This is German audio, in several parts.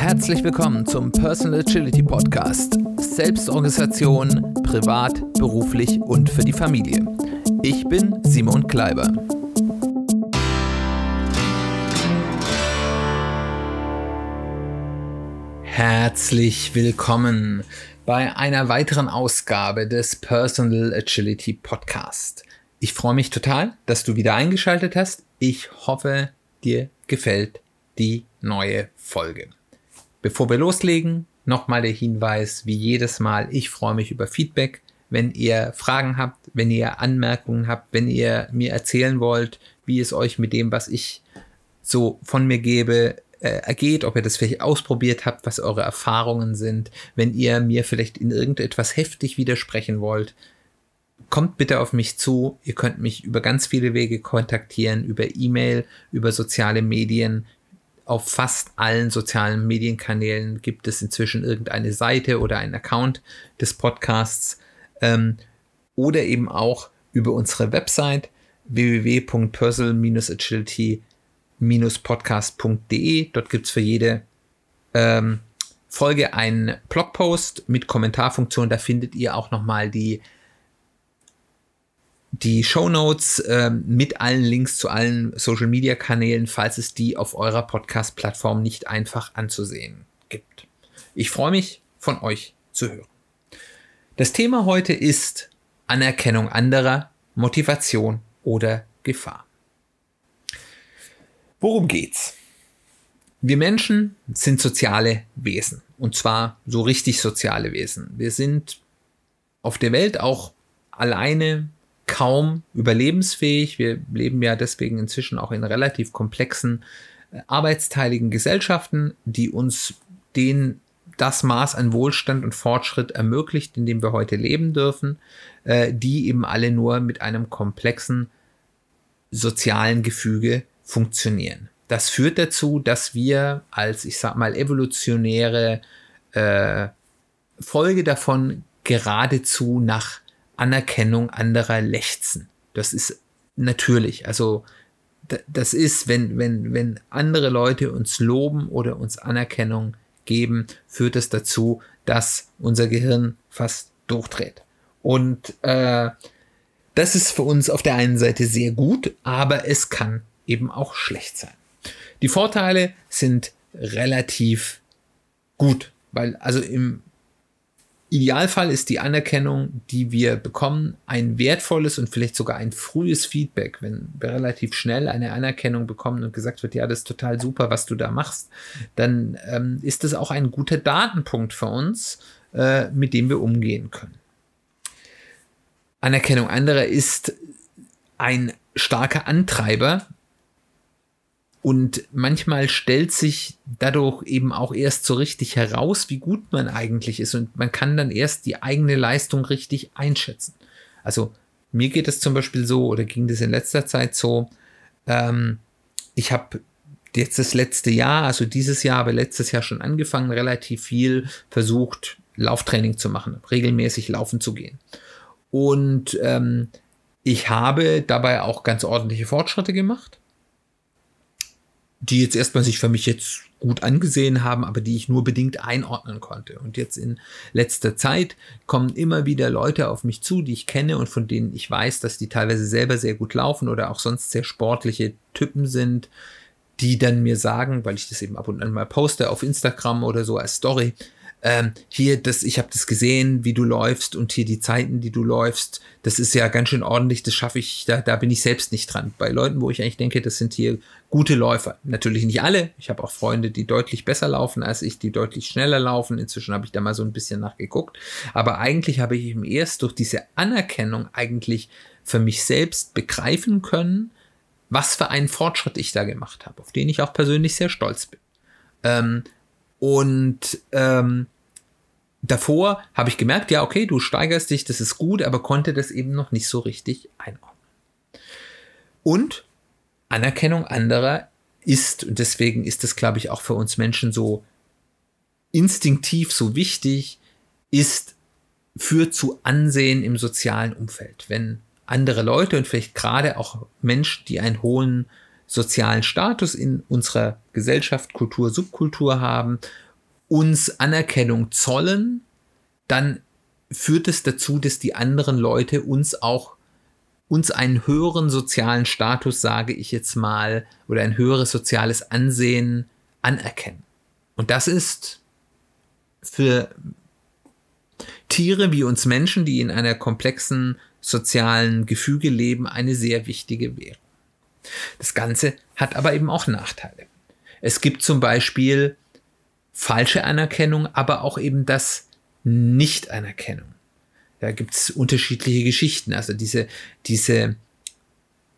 Herzlich willkommen zum Personal Agility Podcast. Selbstorganisation, privat, beruflich und für die Familie. Ich bin Simon Kleiber. Herzlich willkommen bei einer weiteren Ausgabe des Personal Agility Podcast. Ich freue mich total, dass du wieder eingeschaltet hast. Ich hoffe, dir gefällt die neue Folge. Bevor wir loslegen, nochmal der Hinweis, wie jedes Mal, ich freue mich über Feedback. Wenn ihr Fragen habt, wenn ihr Anmerkungen habt, wenn ihr mir erzählen wollt, wie es euch mit dem, was ich so von mir gebe, äh, ergeht, ob ihr das vielleicht ausprobiert habt, was eure Erfahrungen sind, wenn ihr mir vielleicht in irgendetwas heftig widersprechen wollt, kommt bitte auf mich zu. Ihr könnt mich über ganz viele Wege kontaktieren, über E-Mail, über soziale Medien. Auf fast allen sozialen Medienkanälen gibt es inzwischen irgendeine Seite oder einen Account des Podcasts ähm, oder eben auch über unsere Website www.personal-agility-podcast.de. Dort gibt es für jede ähm, Folge einen Blogpost mit Kommentarfunktion. Da findet ihr auch nochmal die die Show Notes äh, mit allen Links zu allen Social Media Kanälen, falls es die auf eurer Podcast-Plattform nicht einfach anzusehen gibt. Ich freue mich, von euch zu hören. Das Thema heute ist Anerkennung anderer, Motivation oder Gefahr. Worum geht's? Wir Menschen sind soziale Wesen und zwar so richtig soziale Wesen. Wir sind auf der Welt auch alleine kaum überlebensfähig. Wir leben ja deswegen inzwischen auch in relativ komplexen, äh, arbeitsteiligen Gesellschaften, die uns den das Maß an Wohlstand und Fortschritt ermöglicht, in dem wir heute leben dürfen, äh, die eben alle nur mit einem komplexen sozialen Gefüge funktionieren. Das führt dazu, dass wir als, ich sag mal, evolutionäre äh, Folge davon geradezu nach Anerkennung anderer lechzen. Das ist natürlich. Also das ist, wenn, wenn, wenn andere Leute uns loben oder uns Anerkennung geben, führt es das dazu, dass unser Gehirn fast durchdreht. Und äh, das ist für uns auf der einen Seite sehr gut, aber es kann eben auch schlecht sein. Die Vorteile sind relativ gut, weil also im Idealfall ist die Anerkennung, die wir bekommen, ein wertvolles und vielleicht sogar ein frühes Feedback, wenn wir relativ schnell eine Anerkennung bekommen und gesagt wird, ja, das ist total super, was du da machst, dann ähm, ist das auch ein guter Datenpunkt für uns, äh, mit dem wir umgehen können. Anerkennung anderer ist ein starker Antreiber und manchmal stellt sich dadurch eben auch erst so richtig heraus, wie gut man eigentlich ist. Und man kann dann erst die eigene Leistung richtig einschätzen. Also mir geht es zum Beispiel so, oder ging das in letzter Zeit so, ähm, ich habe jetzt das letzte Jahr, also dieses Jahr, aber letztes Jahr schon angefangen, relativ viel versucht, Lauftraining zu machen, regelmäßig laufen zu gehen. Und ähm, ich habe dabei auch ganz ordentliche Fortschritte gemacht die jetzt erstmal sich für mich jetzt gut angesehen haben, aber die ich nur bedingt einordnen konnte. Und jetzt in letzter Zeit kommen immer wieder Leute auf mich zu, die ich kenne und von denen ich weiß, dass die teilweise selber sehr gut laufen oder auch sonst sehr sportliche Typen sind, die dann mir sagen, weil ich das eben ab und an mal poste auf Instagram oder so als Story, ähm, hier, das, ich habe das gesehen, wie du läufst und hier die Zeiten, die du läufst, das ist ja ganz schön ordentlich, das schaffe ich, da, da bin ich selbst nicht dran. Bei Leuten, wo ich eigentlich denke, das sind hier gute Läufer. Natürlich nicht alle. Ich habe auch Freunde, die deutlich besser laufen als ich, die deutlich schneller laufen. Inzwischen habe ich da mal so ein bisschen nachgeguckt. Aber eigentlich habe ich eben erst durch diese Anerkennung eigentlich für mich selbst begreifen können, was für einen Fortschritt ich da gemacht habe, auf den ich auch persönlich sehr stolz bin. Ähm, und ähm, davor habe ich gemerkt, ja, okay, du steigerst dich, das ist gut, aber konnte das eben noch nicht so richtig einordnen. Und Anerkennung anderer ist, und deswegen ist das, glaube ich, auch für uns Menschen so instinktiv so wichtig, ist, führt zu Ansehen im sozialen Umfeld. Wenn andere Leute und vielleicht gerade auch Menschen, die einen hohen sozialen Status in unserer Gesellschaft, Kultur, Subkultur haben uns Anerkennung zollen, dann führt es dazu, dass die anderen Leute uns auch uns einen höheren sozialen Status, sage ich jetzt mal, oder ein höheres soziales Ansehen anerkennen. Und das ist für Tiere wie uns Menschen, die in einer komplexen sozialen Gefüge leben, eine sehr wichtige Währung. Das Ganze hat aber eben auch Nachteile. Es gibt zum Beispiel falsche Anerkennung, aber auch eben das Nicht-Anerkennung. Da gibt es unterschiedliche Geschichten. Also diese, diese,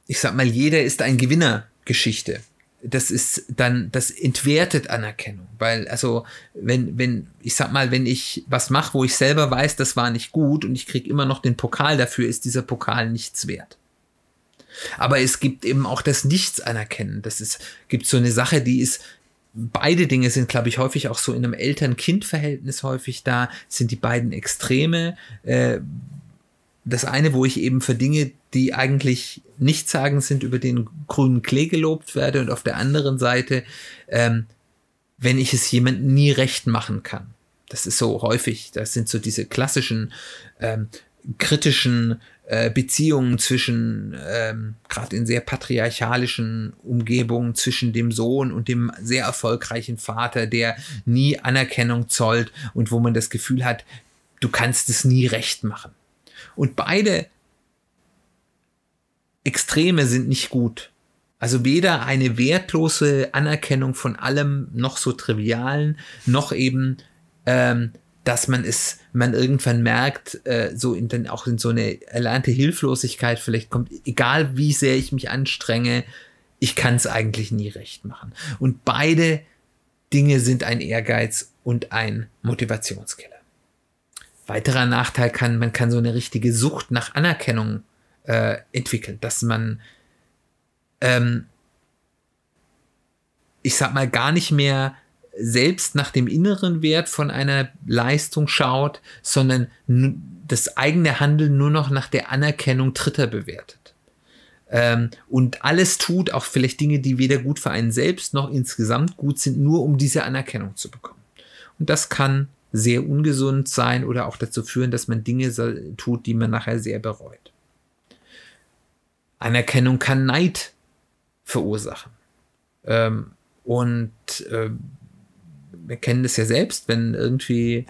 ich sag mal, jeder ist ein Gewinner Geschichte. Das ist dann, das entwertet Anerkennung. Weil, also, wenn, wenn, ich sag mal, wenn ich was mache, wo ich selber weiß, das war nicht gut und ich kriege immer noch den Pokal dafür, ist dieser Pokal nichts wert. Aber es gibt eben auch das Nichts anerkennen. Das ist, gibt so eine Sache, die ist, beide Dinge sind, glaube ich, häufig auch so in einem Eltern-Kind-Verhältnis häufig da, sind die beiden Extreme. Äh, das eine, wo ich eben für Dinge, die eigentlich nicht sagen sind, über den grünen Klee gelobt werde und auf der anderen Seite, ähm, wenn ich es jemandem nie recht machen kann. Das ist so häufig, das sind so diese klassischen ähm, kritischen äh, Beziehungen zwischen, ähm, gerade in sehr patriarchalischen Umgebungen, zwischen dem Sohn und dem sehr erfolgreichen Vater, der nie Anerkennung zollt und wo man das Gefühl hat, du kannst es nie recht machen. Und beide Extreme sind nicht gut. Also weder eine wertlose Anerkennung von allem noch so trivialen, noch eben ähm, dass man es, man irgendwann merkt, äh, so in dann auch in so eine erlernte Hilflosigkeit vielleicht kommt, egal wie sehr ich mich anstrenge, ich kann es eigentlich nie recht machen. Und beide Dinge sind ein Ehrgeiz und ein Motivationskiller. Weiterer Nachteil kann, man kann so eine richtige Sucht nach Anerkennung äh, entwickeln, dass man, ähm, ich sag mal, gar nicht mehr selbst nach dem inneren Wert von einer Leistung schaut, sondern das eigene Handeln nur noch nach der Anerkennung Dritter bewertet. Ähm, und alles tut, auch vielleicht Dinge, die weder gut für einen selbst noch insgesamt gut sind, nur um diese Anerkennung zu bekommen. Und das kann sehr ungesund sein oder auch dazu führen, dass man Dinge tut, die man nachher sehr bereut. Anerkennung kann Neid verursachen. Ähm, und äh, wir kennen das ja selbst, wenn irgendwie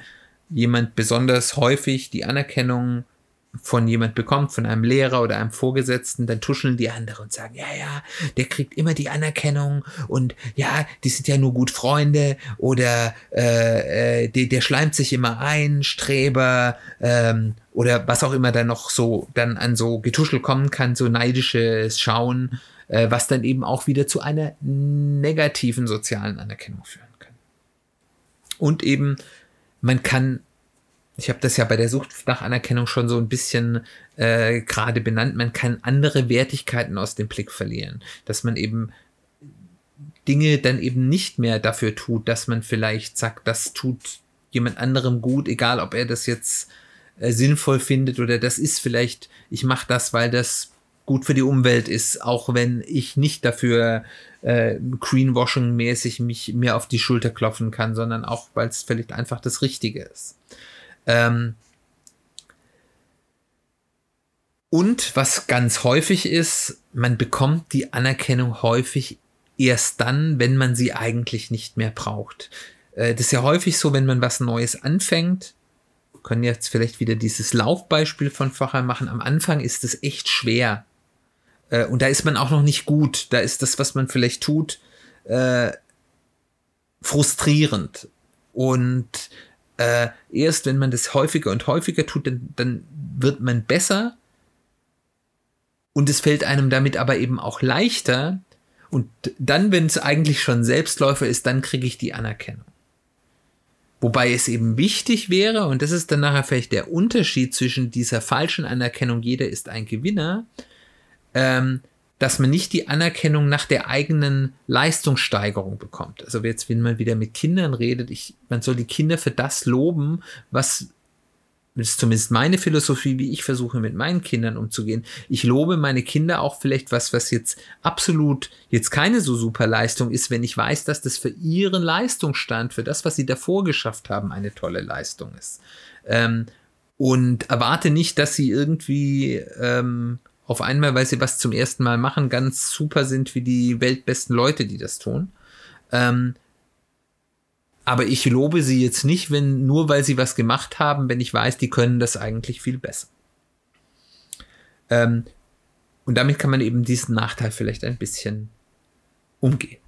jemand besonders häufig die Anerkennung von jemand bekommt, von einem Lehrer oder einem Vorgesetzten, dann tuscheln die anderen und sagen, ja, ja, der kriegt immer die Anerkennung und ja, die sind ja nur gut Freunde oder äh, äh, der, der schleimt sich immer ein, Streber ähm, oder was auch immer da noch so dann an so Getuschel kommen kann, so neidisches Schauen, äh, was dann eben auch wieder zu einer negativen sozialen Anerkennung führen und eben, man kann, ich habe das ja bei der Sucht nach Anerkennung schon so ein bisschen äh, gerade benannt, man kann andere Wertigkeiten aus dem Blick verlieren. Dass man eben Dinge dann eben nicht mehr dafür tut, dass man vielleicht sagt, das tut jemand anderem gut, egal ob er das jetzt äh, sinnvoll findet oder das ist vielleicht, ich mache das, weil das gut für die Umwelt ist, auch wenn ich nicht dafür äh, Greenwashing-mäßig mich mir auf die Schulter klopfen kann, sondern auch, weil es vielleicht einfach das Richtige ist. Ähm und was ganz häufig ist, man bekommt die Anerkennung häufig erst dann, wenn man sie eigentlich nicht mehr braucht. Äh, das ist ja häufig so, wenn man was Neues anfängt, können jetzt vielleicht wieder dieses Laufbeispiel von vorher machen. Am Anfang ist es echt schwer, äh, und da ist man auch noch nicht gut. Da ist das, was man vielleicht tut, äh, frustrierend. Und äh, erst wenn man das häufiger und häufiger tut, dann, dann wird man besser. Und es fällt einem damit aber eben auch leichter. Und dann, wenn es eigentlich schon Selbstläufer ist, dann kriege ich die Anerkennung. Wobei es eben wichtig wäre, und das ist dann nachher vielleicht der Unterschied zwischen dieser falschen Anerkennung, jeder ist ein Gewinner, ähm, dass man nicht die Anerkennung nach der eigenen Leistungssteigerung bekommt. Also jetzt, wenn man wieder mit Kindern redet, ich, man soll die Kinder für das loben, was das ist zumindest meine Philosophie, wie ich versuche mit meinen Kindern umzugehen. Ich lobe meine Kinder auch vielleicht was, was jetzt absolut jetzt keine so super Leistung ist, wenn ich weiß, dass das für ihren Leistungsstand, für das, was sie davor geschafft haben, eine tolle Leistung ist. Ähm, und erwarte nicht, dass sie irgendwie ähm, auf einmal, weil sie was zum ersten Mal machen, ganz super sind wie die weltbesten Leute, die das tun. Ähm, aber ich lobe sie jetzt nicht, wenn nur weil sie was gemacht haben, wenn ich weiß, die können das eigentlich viel besser. Ähm, und damit kann man eben diesen Nachteil vielleicht ein bisschen umgehen.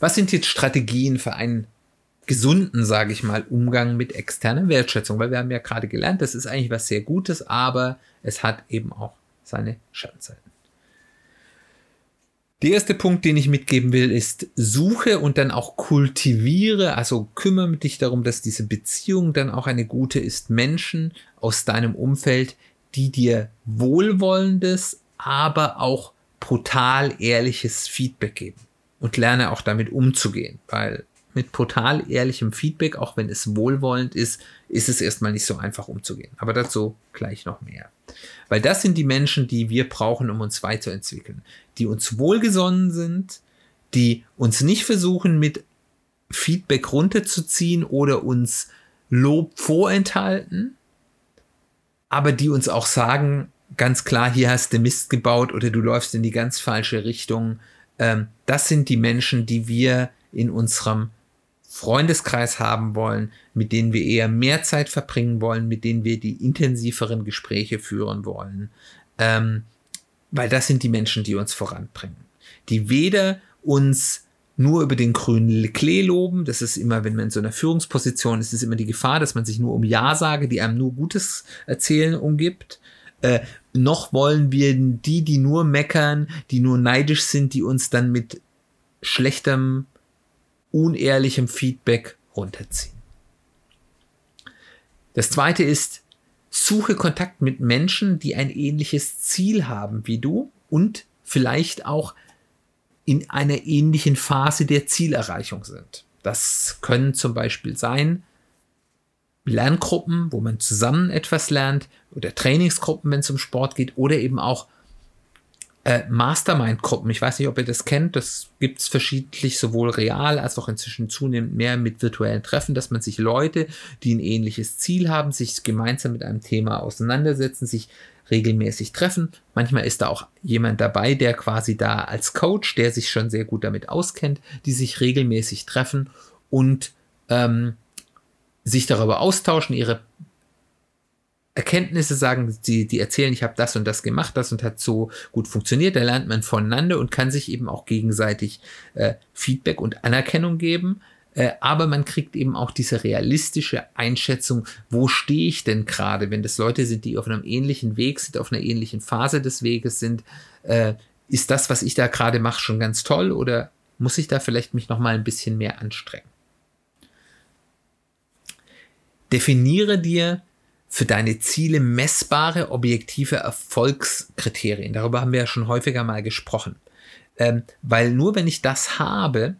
Was sind jetzt Strategien für einen gesunden, sage ich mal, Umgang mit externer Wertschätzung? Weil wir haben ja gerade gelernt, das ist eigentlich was sehr Gutes, aber es hat eben auch seine Schattenseiten. Der erste Punkt, den ich mitgeben will, ist suche und dann auch kultiviere, also kümmere dich darum, dass diese Beziehung dann auch eine gute ist. Menschen aus deinem Umfeld, die dir wohlwollendes, aber auch brutal ehrliches Feedback geben und lerne auch damit umzugehen, weil mit brutal ehrlichem Feedback, auch wenn es wohlwollend ist, ist es erstmal nicht so einfach umzugehen. Aber dazu gleich noch mehr. Weil das sind die Menschen, die wir brauchen, um uns weiterzuentwickeln. Die uns wohlgesonnen sind, die uns nicht versuchen, mit Feedback runterzuziehen oder uns Lob vorenthalten, aber die uns auch sagen, ganz klar, hier hast du Mist gebaut oder du läufst in die ganz falsche Richtung. Ähm, das sind die Menschen, die wir in unserem Freundeskreis haben wollen, mit denen wir eher mehr Zeit verbringen wollen, mit denen wir die intensiveren Gespräche führen wollen. Ähm, weil das sind die Menschen, die uns voranbringen. Die weder uns nur über den grünen Klee loben, das ist immer, wenn man in so einer Führungsposition ist, ist immer die Gefahr, dass man sich nur um Ja sage, die einem nur Gutes erzählen umgibt. Äh, noch wollen wir die, die nur meckern, die nur neidisch sind, die uns dann mit schlechtem unehrlichem Feedback runterziehen. Das zweite ist, suche Kontakt mit Menschen, die ein ähnliches Ziel haben wie du und vielleicht auch in einer ähnlichen Phase der Zielerreichung sind. Das können zum Beispiel sein Lerngruppen, wo man zusammen etwas lernt, oder Trainingsgruppen, wenn es um Sport geht, oder eben auch äh, Mastermind-Gruppen. Ich weiß nicht, ob ihr das kennt. Das gibt es verschiedentlich, sowohl real als auch inzwischen zunehmend mehr mit virtuellen Treffen, dass man sich Leute, die ein ähnliches Ziel haben, sich gemeinsam mit einem Thema auseinandersetzen, sich regelmäßig treffen. Manchmal ist da auch jemand dabei, der quasi da als Coach, der sich schon sehr gut damit auskennt, die sich regelmäßig treffen und ähm, sich darüber austauschen, ihre Erkenntnisse sagen, die, die erzählen, ich habe das und das gemacht, das und hat so gut funktioniert. Da lernt man voneinander und kann sich eben auch gegenseitig äh, Feedback und Anerkennung geben. Äh, aber man kriegt eben auch diese realistische Einschätzung, wo stehe ich denn gerade, wenn das Leute sind, die auf einem ähnlichen Weg sind, auf einer ähnlichen Phase des Weges sind. Äh, ist das, was ich da gerade mache, schon ganz toll oder muss ich da vielleicht mich noch mal ein bisschen mehr anstrengen? Definiere dir für deine Ziele messbare, objektive Erfolgskriterien. Darüber haben wir ja schon häufiger mal gesprochen. Ähm, weil nur wenn ich das habe,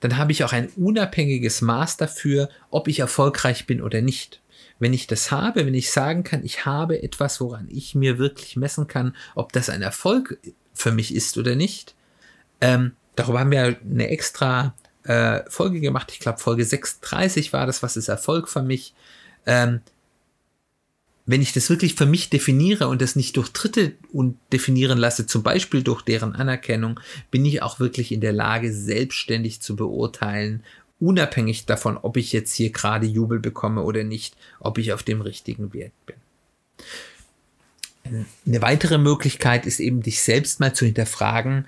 dann habe ich auch ein unabhängiges Maß dafür, ob ich erfolgreich bin oder nicht. Wenn ich das habe, wenn ich sagen kann, ich habe etwas, woran ich mir wirklich messen kann, ob das ein Erfolg für mich ist oder nicht, ähm, darüber haben wir eine extra äh, Folge gemacht. Ich glaube, Folge 36 war das, was ist Erfolg für mich. Ähm, wenn ich das wirklich für mich definiere und das nicht durch Dritte definieren lasse, zum Beispiel durch deren Anerkennung, bin ich auch wirklich in der Lage, selbstständig zu beurteilen, unabhängig davon, ob ich jetzt hier gerade Jubel bekomme oder nicht, ob ich auf dem richtigen Wert bin. Eine weitere Möglichkeit ist eben, dich selbst mal zu hinterfragen,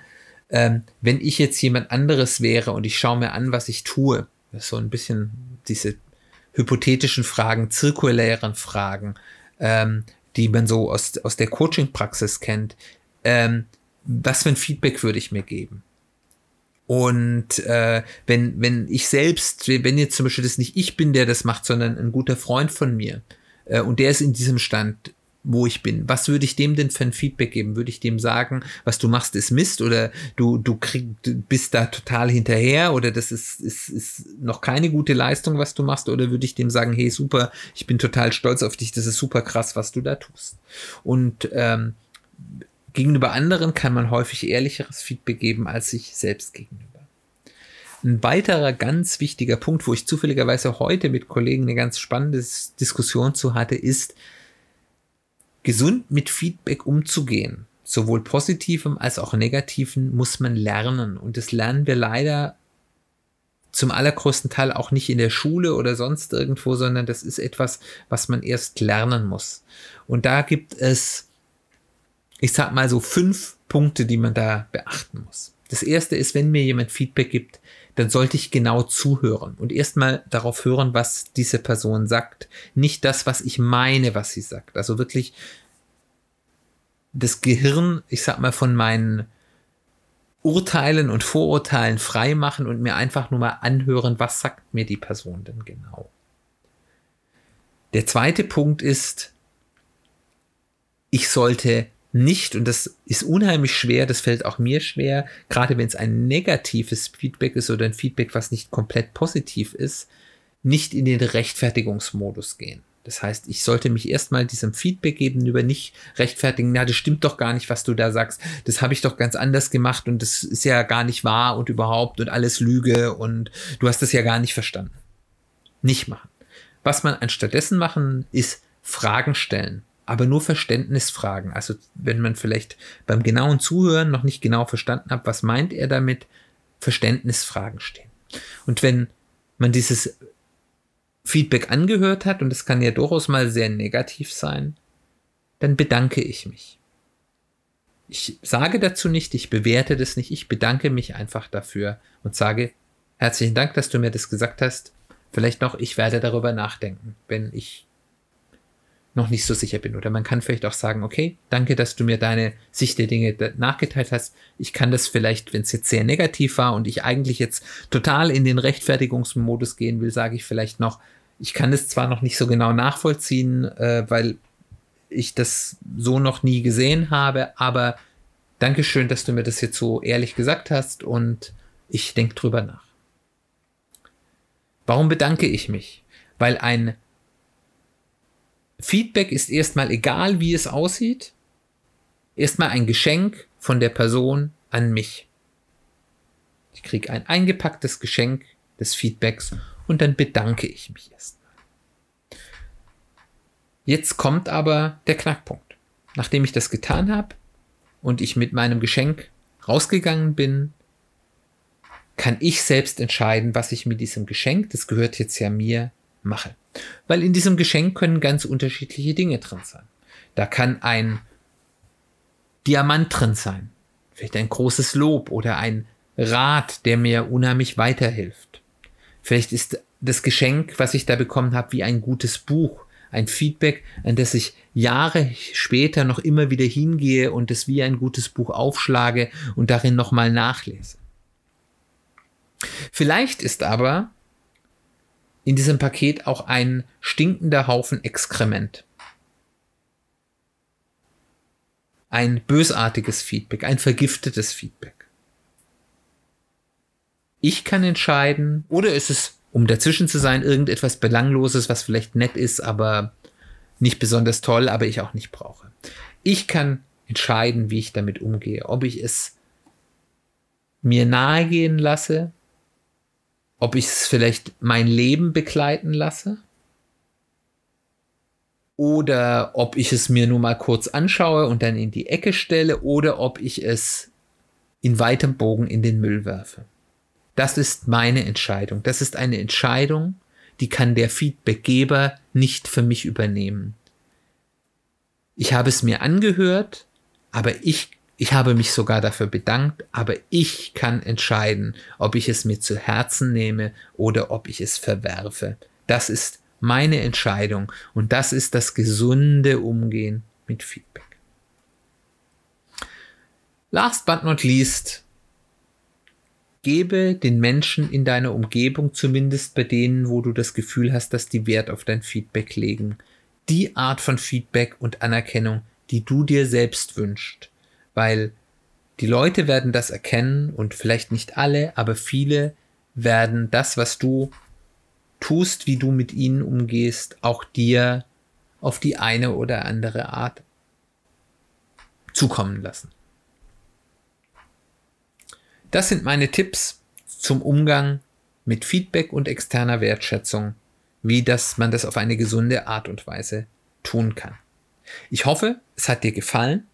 ähm, wenn ich jetzt jemand anderes wäre und ich schaue mir an, was ich tue, so ein bisschen diese hypothetischen Fragen, zirkulären Fragen, ähm, die man so aus, aus der Coaching-Praxis kennt, ähm, was für ein Feedback würde ich mir geben? Und äh, wenn, wenn ich selbst, wenn jetzt zum Beispiel das nicht ich bin, der das macht, sondern ein guter Freund von mir, äh, und der ist in diesem Stand, wo ich bin. Was würde ich dem denn für ein Feedback geben? Würde ich dem sagen, was du machst, ist Mist oder du, du, krieg, du bist da total hinterher oder das ist, ist, ist noch keine gute Leistung, was du machst? Oder würde ich dem sagen, hey, super, ich bin total stolz auf dich, das ist super krass, was du da tust. Und ähm, gegenüber anderen kann man häufig ehrlicheres Feedback geben als sich selbst gegenüber. Ein weiterer ganz wichtiger Punkt, wo ich zufälligerweise heute mit Kollegen eine ganz spannende Diskussion zu hatte, ist, gesund mit Feedback umzugehen. Sowohl positivem als auch negativem muss man lernen. Und das lernen wir leider zum allergrößten Teil auch nicht in der Schule oder sonst irgendwo, sondern das ist etwas, was man erst lernen muss. Und da gibt es, ich sag mal so fünf Punkte, die man da beachten muss. Das erste ist, wenn mir jemand Feedback gibt, dann sollte ich genau zuhören und erstmal darauf hören, was diese Person sagt. Nicht das, was ich meine, was sie sagt. Also wirklich das Gehirn, ich sag mal, von meinen Urteilen und Vorurteilen frei machen und mir einfach nur mal anhören, was sagt mir die Person denn genau. Der zweite Punkt ist, ich sollte nicht, und das ist unheimlich schwer, das fällt auch mir schwer, gerade wenn es ein negatives Feedback ist oder ein Feedback, was nicht komplett positiv ist, nicht in den Rechtfertigungsmodus gehen. Das heißt, ich sollte mich erstmal diesem Feedback geben über nicht rechtfertigen, na, das stimmt doch gar nicht, was du da sagst. Das habe ich doch ganz anders gemacht und das ist ja gar nicht wahr und überhaupt und alles Lüge und du hast das ja gar nicht verstanden. Nicht machen. Was man anstattdessen machen, ist Fragen stellen aber nur Verständnisfragen. Also wenn man vielleicht beim genauen Zuhören noch nicht genau verstanden hat, was meint er damit, Verständnisfragen stehen. Und wenn man dieses Feedback angehört hat, und das kann ja durchaus mal sehr negativ sein, dann bedanke ich mich. Ich sage dazu nicht, ich bewerte das nicht, ich bedanke mich einfach dafür und sage, herzlichen Dank, dass du mir das gesagt hast. Vielleicht noch, ich werde darüber nachdenken, wenn ich noch nicht so sicher bin. Oder man kann vielleicht auch sagen, okay, danke, dass du mir deine Sicht der Dinge nachgeteilt hast. Ich kann das vielleicht, wenn es jetzt sehr negativ war und ich eigentlich jetzt total in den Rechtfertigungsmodus gehen will, sage ich vielleicht noch, ich kann es zwar noch nicht so genau nachvollziehen, äh, weil ich das so noch nie gesehen habe, aber Dankeschön, dass du mir das jetzt so ehrlich gesagt hast und ich denke drüber nach. Warum bedanke ich mich? Weil ein Feedback ist erstmal egal, wie es aussieht, erstmal ein Geschenk von der Person an mich. Ich kriege ein eingepacktes Geschenk des Feedbacks und dann bedanke ich mich erstmal. Jetzt kommt aber der Knackpunkt. Nachdem ich das getan habe und ich mit meinem Geschenk rausgegangen bin, kann ich selbst entscheiden, was ich mit diesem Geschenk, das gehört jetzt ja mir, mache. Weil in diesem Geschenk können ganz unterschiedliche Dinge drin sein. Da kann ein Diamant drin sein, vielleicht ein großes Lob oder ein Rat, der mir unheimlich weiterhilft. Vielleicht ist das Geschenk, was ich da bekommen habe, wie ein gutes Buch, ein Feedback, an das ich Jahre später noch immer wieder hingehe und es wie ein gutes Buch aufschlage und darin nochmal nachlese. Vielleicht ist aber in diesem Paket auch ein stinkender Haufen Exkrement. Ein bösartiges Feedback, ein vergiftetes Feedback. Ich kann entscheiden, oder ist es, um dazwischen zu sein, irgendetwas Belangloses, was vielleicht nett ist, aber nicht besonders toll, aber ich auch nicht brauche. Ich kann entscheiden, wie ich damit umgehe, ob ich es mir nahegehen lasse ob ich es vielleicht mein Leben begleiten lasse oder ob ich es mir nur mal kurz anschaue und dann in die Ecke stelle oder ob ich es in weitem Bogen in den Müll werfe. Das ist meine Entscheidung. Das ist eine Entscheidung, die kann der Feedbackgeber nicht für mich übernehmen. Ich habe es mir angehört, aber ich ich habe mich sogar dafür bedankt, aber ich kann entscheiden, ob ich es mir zu Herzen nehme oder ob ich es verwerfe. Das ist meine Entscheidung und das ist das gesunde Umgehen mit Feedback. Last but not least, gebe den Menschen in deiner Umgebung, zumindest bei denen, wo du das Gefühl hast, dass die Wert auf dein Feedback legen, die Art von Feedback und Anerkennung, die du dir selbst wünschst. Weil die Leute werden das erkennen und vielleicht nicht alle, aber viele werden das, was du tust, wie du mit ihnen umgehst, auch dir auf die eine oder andere Art zukommen lassen. Das sind meine Tipps zum Umgang mit Feedback und externer Wertschätzung, wie das man das auf eine gesunde Art und Weise tun kann. Ich hoffe, es hat dir gefallen.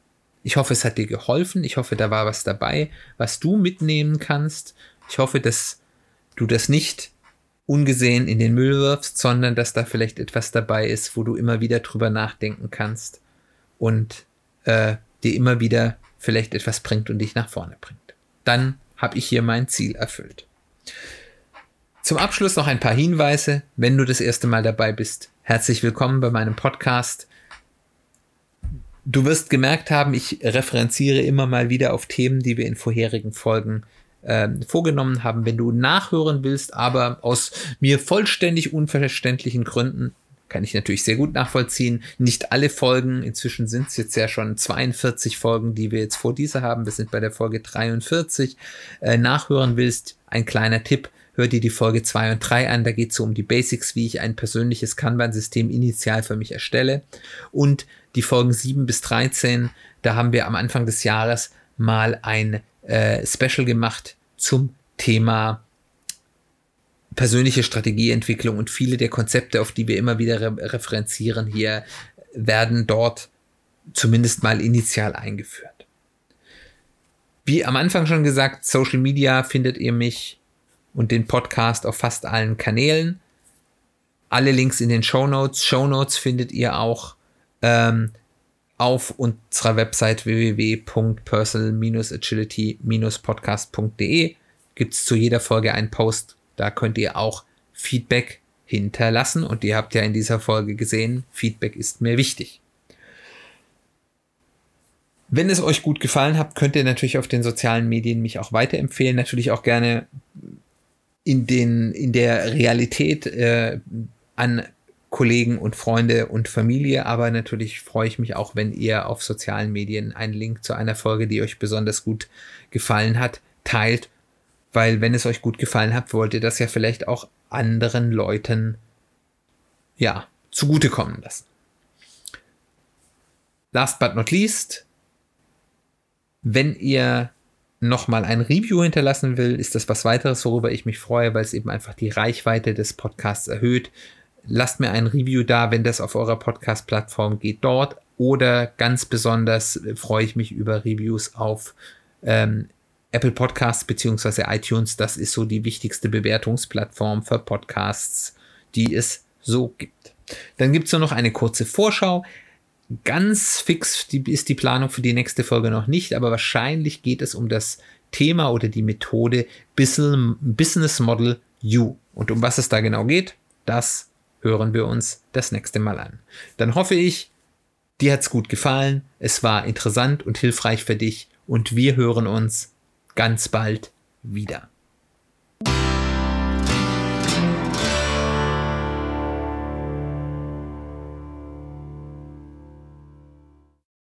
Ich hoffe, es hat dir geholfen. Ich hoffe, da war was dabei, was du mitnehmen kannst. Ich hoffe, dass du das nicht ungesehen in den Müll wirfst, sondern dass da vielleicht etwas dabei ist, wo du immer wieder drüber nachdenken kannst und äh, dir immer wieder vielleicht etwas bringt und dich nach vorne bringt. Dann habe ich hier mein Ziel erfüllt. Zum Abschluss noch ein paar Hinweise, wenn du das erste Mal dabei bist. Herzlich willkommen bei meinem Podcast. Du wirst gemerkt haben, ich referenziere immer mal wieder auf Themen, die wir in vorherigen Folgen äh, vorgenommen haben. Wenn du nachhören willst, aber aus mir vollständig unverständlichen Gründen, kann ich natürlich sehr gut nachvollziehen. Nicht alle Folgen, inzwischen sind es jetzt ja schon 42 Folgen, die wir jetzt vor dieser haben. Wir sind bei der Folge 43. Äh, nachhören willst, ein kleiner Tipp hör dir die Folge 2 und 3 an. Da geht es so um die Basics, wie ich ein persönliches Kanban-System initial für mich erstelle. Und die Folgen 7 bis 13, da haben wir am Anfang des Jahres mal ein äh, Special gemacht zum Thema persönliche Strategieentwicklung und viele der Konzepte, auf die wir immer wieder re referenzieren hier, werden dort zumindest mal initial eingeführt. Wie am Anfang schon gesagt, Social Media findet ihr mich und den Podcast auf fast allen Kanälen. Alle Links in den Show Notes. Show Notes findet ihr auch ähm, auf unserer Website www.personal-agility-podcast.de. Gibt es zu jeder Folge einen Post. Da könnt ihr auch Feedback hinterlassen. Und ihr habt ja in dieser Folge gesehen, Feedback ist mir wichtig. Wenn es euch gut gefallen hat, könnt ihr natürlich auf den sozialen Medien mich auch weiterempfehlen. Natürlich auch gerne in, den, in der Realität äh, an Kollegen und Freunde und Familie, aber natürlich freue ich mich auch, wenn ihr auf sozialen Medien einen Link zu einer Folge, die euch besonders gut gefallen hat, teilt, weil wenn es euch gut gefallen hat, wollt ihr das ja vielleicht auch anderen Leuten ja zugutekommen lassen. Last but not least, wenn ihr nochmal ein Review hinterlassen will, ist das was weiteres, worüber ich mich freue, weil es eben einfach die Reichweite des Podcasts erhöht. Lasst mir ein Review da, wenn das auf eurer Podcast-Plattform geht, dort. Oder ganz besonders freue ich mich über Reviews auf ähm, Apple Podcasts beziehungsweise iTunes. Das ist so die wichtigste Bewertungsplattform für Podcasts, die es so gibt. Dann gibt es nur noch eine kurze Vorschau. Ganz fix ist die Planung für die nächste Folge noch nicht, aber wahrscheinlich geht es um das Thema oder die Methode Business Model U. Und um was es da genau geht, das hören wir uns das nächste Mal an. Dann hoffe ich, dir hat es gut gefallen, es war interessant und hilfreich für dich und wir hören uns ganz bald wieder.